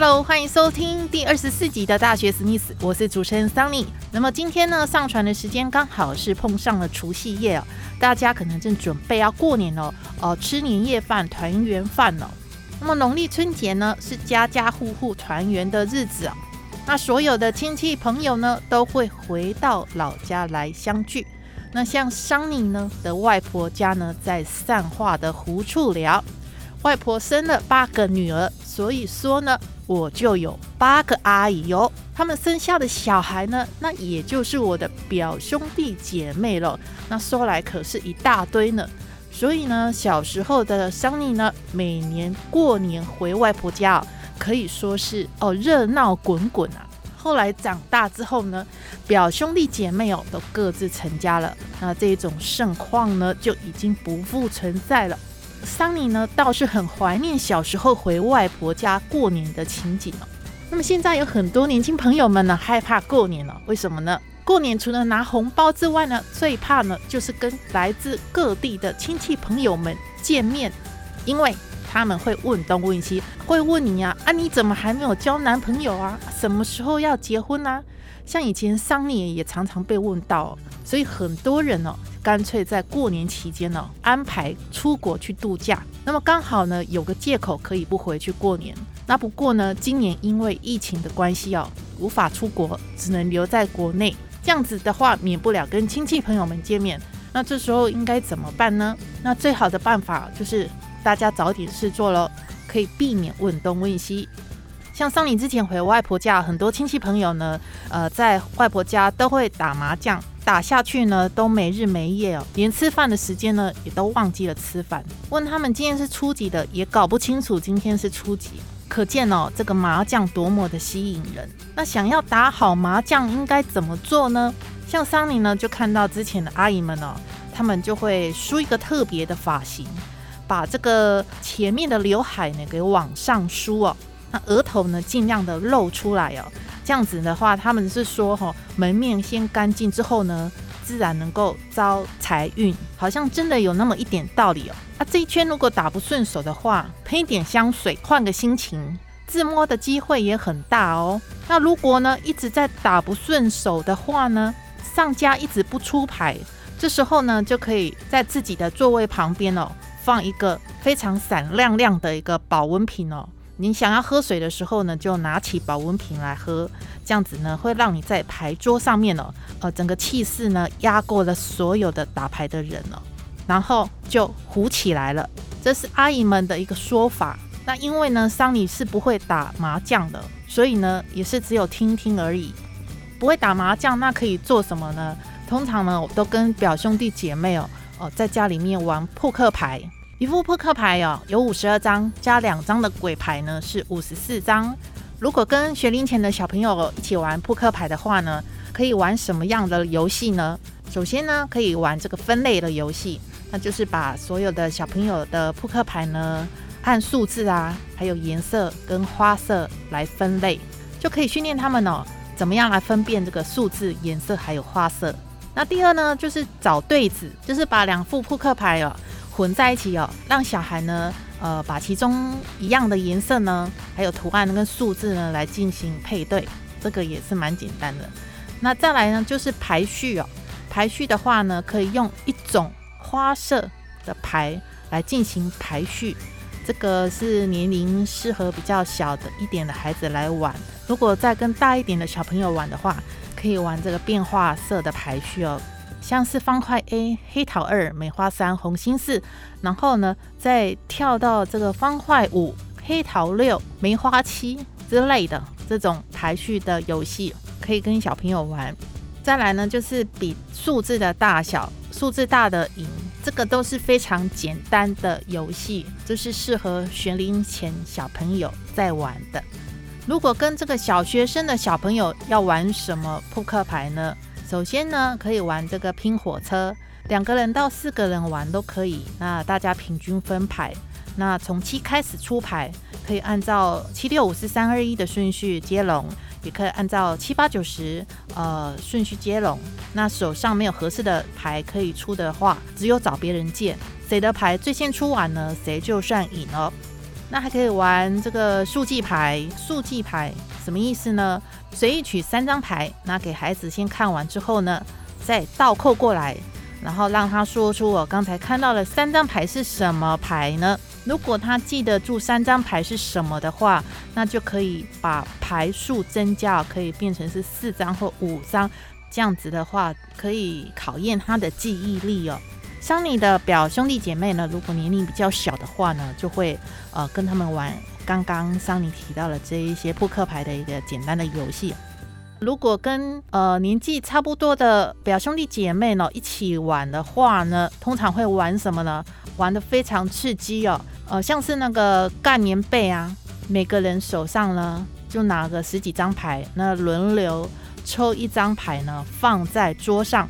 Hello，欢迎收听第二十四集的大学史密斯，我是主持人 Sunny。那么今天呢，上传的时间刚好是碰上了除夕夜哦，大家可能正准备要过年哦，哦吃年夜饭、团圆饭哦。那么农历春节呢，是家家户户团圆的日子啊。那所有的亲戚朋友呢，都会回到老家来相聚。那像桑尼呢的外婆家呢，在善化的胡处寮，外婆生了八个女儿，所以说呢。我就有八个阿姨哟，他们生下的小孩呢，那也就是我的表兄弟姐妹了。那说来可是一大堆呢。所以呢，小时候的桑尼呢，每年过年回外婆家，可以说是哦热闹滚滚啊。后来长大之后呢，表兄弟姐妹哦都各自成家了，那这种盛况呢就已经不复存在了。桑尼呢倒是很怀念小时候回外婆家过年的情景哦。那么现在有很多年轻朋友们呢害怕过年了，为什么呢？过年除了拿红包之外呢，最怕呢就是跟来自各地的亲戚朋友们见面，因为他们会问东问西，会问你呀啊你怎么还没有交男朋友啊？什么时候要结婚啊？像以前桑尼也常常被问到，所以很多人哦。干脆在过年期间呢，安排出国去度假。那么刚好呢，有个借口可以不回去过年。那不过呢，今年因为疫情的关系哦，无法出国，只能留在国内。这样子的话，免不了跟亲戚朋友们见面。那这时候应该怎么办呢？那最好的办法就是大家找点事做喽，可以避免问东问西。像桑尼之前回外婆家，很多亲戚朋友呢，呃，在外婆家都会打麻将。打下去呢，都没日没夜哦，连吃饭的时间呢，也都忘记了吃饭。问他们今天是初几的，也搞不清楚今天是初几。可见哦，这个麻将多么的吸引人。那想要打好麻将，应该怎么做呢？像桑尼呢，就看到之前的阿姨们哦，他们就会梳一个特别的发型，把这个前面的刘海呢给往上梳哦，那额头呢尽量的露出来哦。这样子的话，他们是说哈，门面先干净之后呢，自然能够招财运，好像真的有那么一点道理哦。啊，这一圈如果打不顺手的话，喷一点香水，换个心情，自摸的机会也很大哦。那如果呢一直在打不顺手的话呢，上家一直不出牌，这时候呢就可以在自己的座位旁边哦，放一个非常闪亮亮的一个保温瓶哦。你想要喝水的时候呢，就拿起保温瓶来喝，这样子呢会让你在牌桌上面哦，呃，整个气势呢压过了所有的打牌的人哦，然后就糊起来了。这是阿姨们的一个说法。那因为呢，桑尼是不会打麻将的，所以呢也是只有听听而已。不会打麻将，那可以做什么呢？通常呢，我都跟表兄弟姐妹哦，哦，在家里面玩扑克牌。一副扑克牌哦，有五十二张，加两张的鬼牌呢是五十四张。如果跟学龄前的小朋友一起玩扑克牌的话呢，可以玩什么样的游戏呢？首先呢，可以玩这个分类的游戏，那就是把所有的小朋友的扑克牌呢，按数字啊，还有颜色跟花色来分类，就可以训练他们哦，怎么样来分辨这个数字、颜色还有花色。那第二呢，就是找对子，就是把两副扑克牌哦。混在一起哦，让小孩呢，呃，把其中一样的颜色呢，还有图案跟数字呢，来进行配对，这个也是蛮简单的。那再来呢，就是排序哦，排序的话呢，可以用一种花色的牌来进行排序，这个是年龄适合比较小的一点的孩子来玩。如果再跟大一点的小朋友玩的话，可以玩这个变化色的排序哦。像是方块 A 黑桃二梅花三红心四，然后呢再跳到这个方块五黑桃六梅花七之类的这种排序的游戏，可以跟小朋友玩。再来呢就是比数字的大小，数字大的赢。这个都是非常简单的游戏，就是适合学龄前小朋友在玩的。如果跟这个小学生的小朋友要玩什么扑克牌呢？首先呢，可以玩这个拼火车，两个人到四个人玩都可以。那大家平均分牌，那从七开始出牌，可以按照七六五四三二一的顺序接龙，也可以按照七八九十呃顺序接龙。那手上没有合适的牌可以出的话，只有找别人借，谁的牌最先出完呢，谁就算赢了。那还可以玩这个速记牌，速记牌什么意思呢？随意取三张牌，那给孩子先看完之后呢，再倒扣过来，然后让他说出我刚才看到的三张牌是什么牌呢？如果他记得住三张牌是什么的话，那就可以把牌数增加，可以变成是四张或五张，这样子的话可以考验他的记忆力哦。像你的表兄弟姐妹呢，如果年龄比较小的话呢，就会呃跟他们玩刚刚桑尼提到了这一些扑克牌的一个简单的游戏。如果跟呃年纪差不多的表兄弟姐妹呢一起玩的话呢，通常会玩什么呢？玩的非常刺激哦，呃像是那个干棉被啊，每个人手上呢就拿个十几张牌，那轮流抽一张牌呢放在桌上，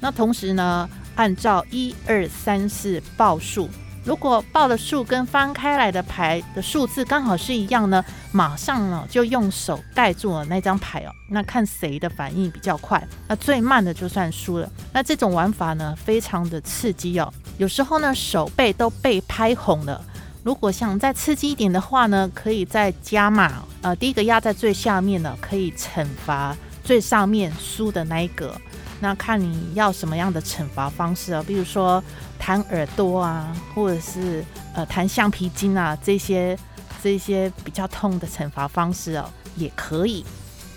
那同时呢。按照一二三四报数，如果报的数跟翻开来的牌的数字刚好是一样呢，马上呢就用手盖住了那张牌哦。那看谁的反应比较快，那最慢的就算输了。那这种玩法呢，非常的刺激哦。有时候呢，手背都被拍红了。如果想再刺激一点的话呢，可以再加码。呃，第一个压在最下面呢，可以惩罚最上面输的那一个。那看你要什么样的惩罚方式啊？比如说弹耳朵啊，或者是呃弹橡皮筋啊，这些这些比较痛的惩罚方式哦，也可以。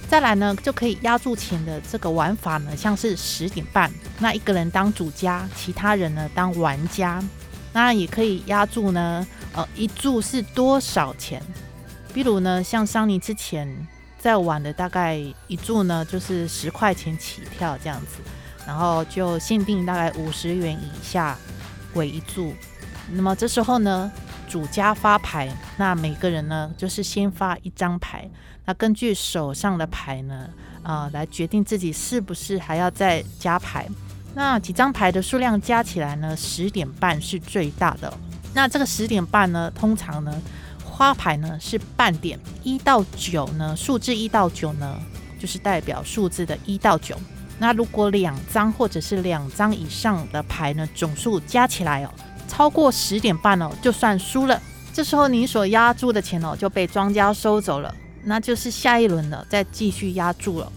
再来呢，就可以压住钱的这个玩法呢，像是十点半，那一个人当主家，其他人呢当玩家。那也可以压住呢，呃，一注是多少钱？比如呢，像桑尼之前。在晚的大概一注呢，就是十块钱起跳这样子，然后就限定大概五十元以下为一注。那么这时候呢，主家发牌，那每个人呢就是先发一张牌，那根据手上的牌呢，啊，来决定自己是不是还要再加牌。那几张牌的数量加起来呢，十点半是最大的。那这个十点半呢，通常呢。花牌呢是半点，一到九呢，数字一到九呢，就是代表数字的一到九。那如果两张或者是两张以上的牌呢，总数加起来哦，超过十点半哦，就算输了。这时候你所压注的钱哦，就被庄家收走了，那就是下一轮了，再继续压注了。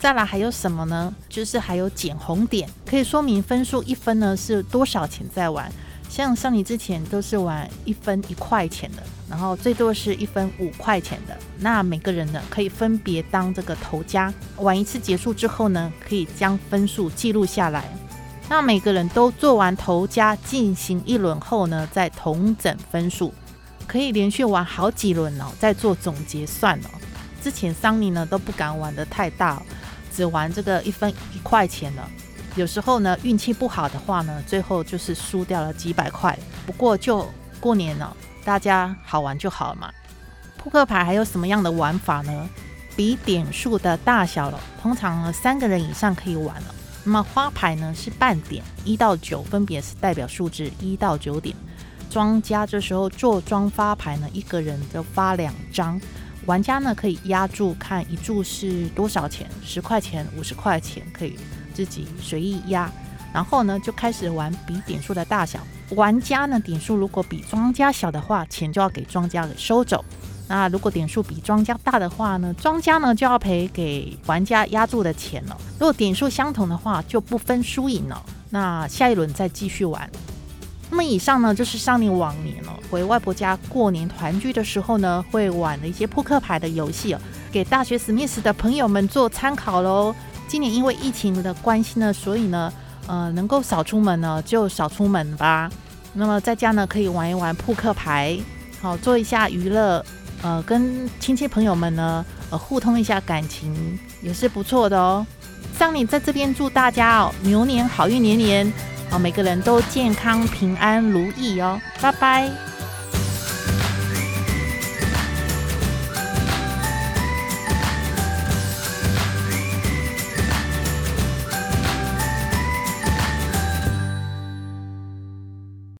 再来还有什么呢？就是还有捡红点，可以说明分数一分呢是多少钱在玩。像上你之前都是玩一分一块钱的，然后最多是一分五块钱的。那每个人呢可以分别当这个头家，玩一次结束之后呢，可以将分数记录下来。那每个人都做完头家进行一轮后呢，再同整分数，可以连续玩好几轮哦，再做总结算哦。之前桑尼呢都不敢玩的太大，只玩这个一分一块钱的。有时候呢，运气不好的话呢，最后就是输掉了几百块。不过就过年了，大家好玩就好了嘛。扑克牌还有什么样的玩法呢？比点数的大小了，通常呢三个人以上可以玩了。那么花牌呢是半点，一到九分别是代表数字一到九点。庄家这时候做庄发牌呢，一个人就发两张，玩家呢可以压注看一注是多少钱，十块钱、五十块钱可以。自己随意压，然后呢就开始玩比点数的大小。玩家呢点数如果比庄家小的话，钱就要给庄家给收走。那如果点数比庄家大的话呢，庄家呢就要赔给玩家压住的钱了。如果点数相同的话，就不分输赢了。那下一轮再继续玩。那么以上呢就是上年往年了回外婆家过年团聚的时候呢会玩的一些扑克牌的游戏哦，给大学史密斯的朋友们做参考喽。今年因为疫情的关系呢，所以呢，呃，能够少出门呢，就少出门吧。那么在家呢，可以玩一玩扑克牌，好做一下娱乐，呃，跟亲戚朋友们呢，呃，互通一下感情，也是不错的哦。桑尼在这边祝大家哦，牛年好运连连，哦，每个人都健康平安如意哦，拜拜。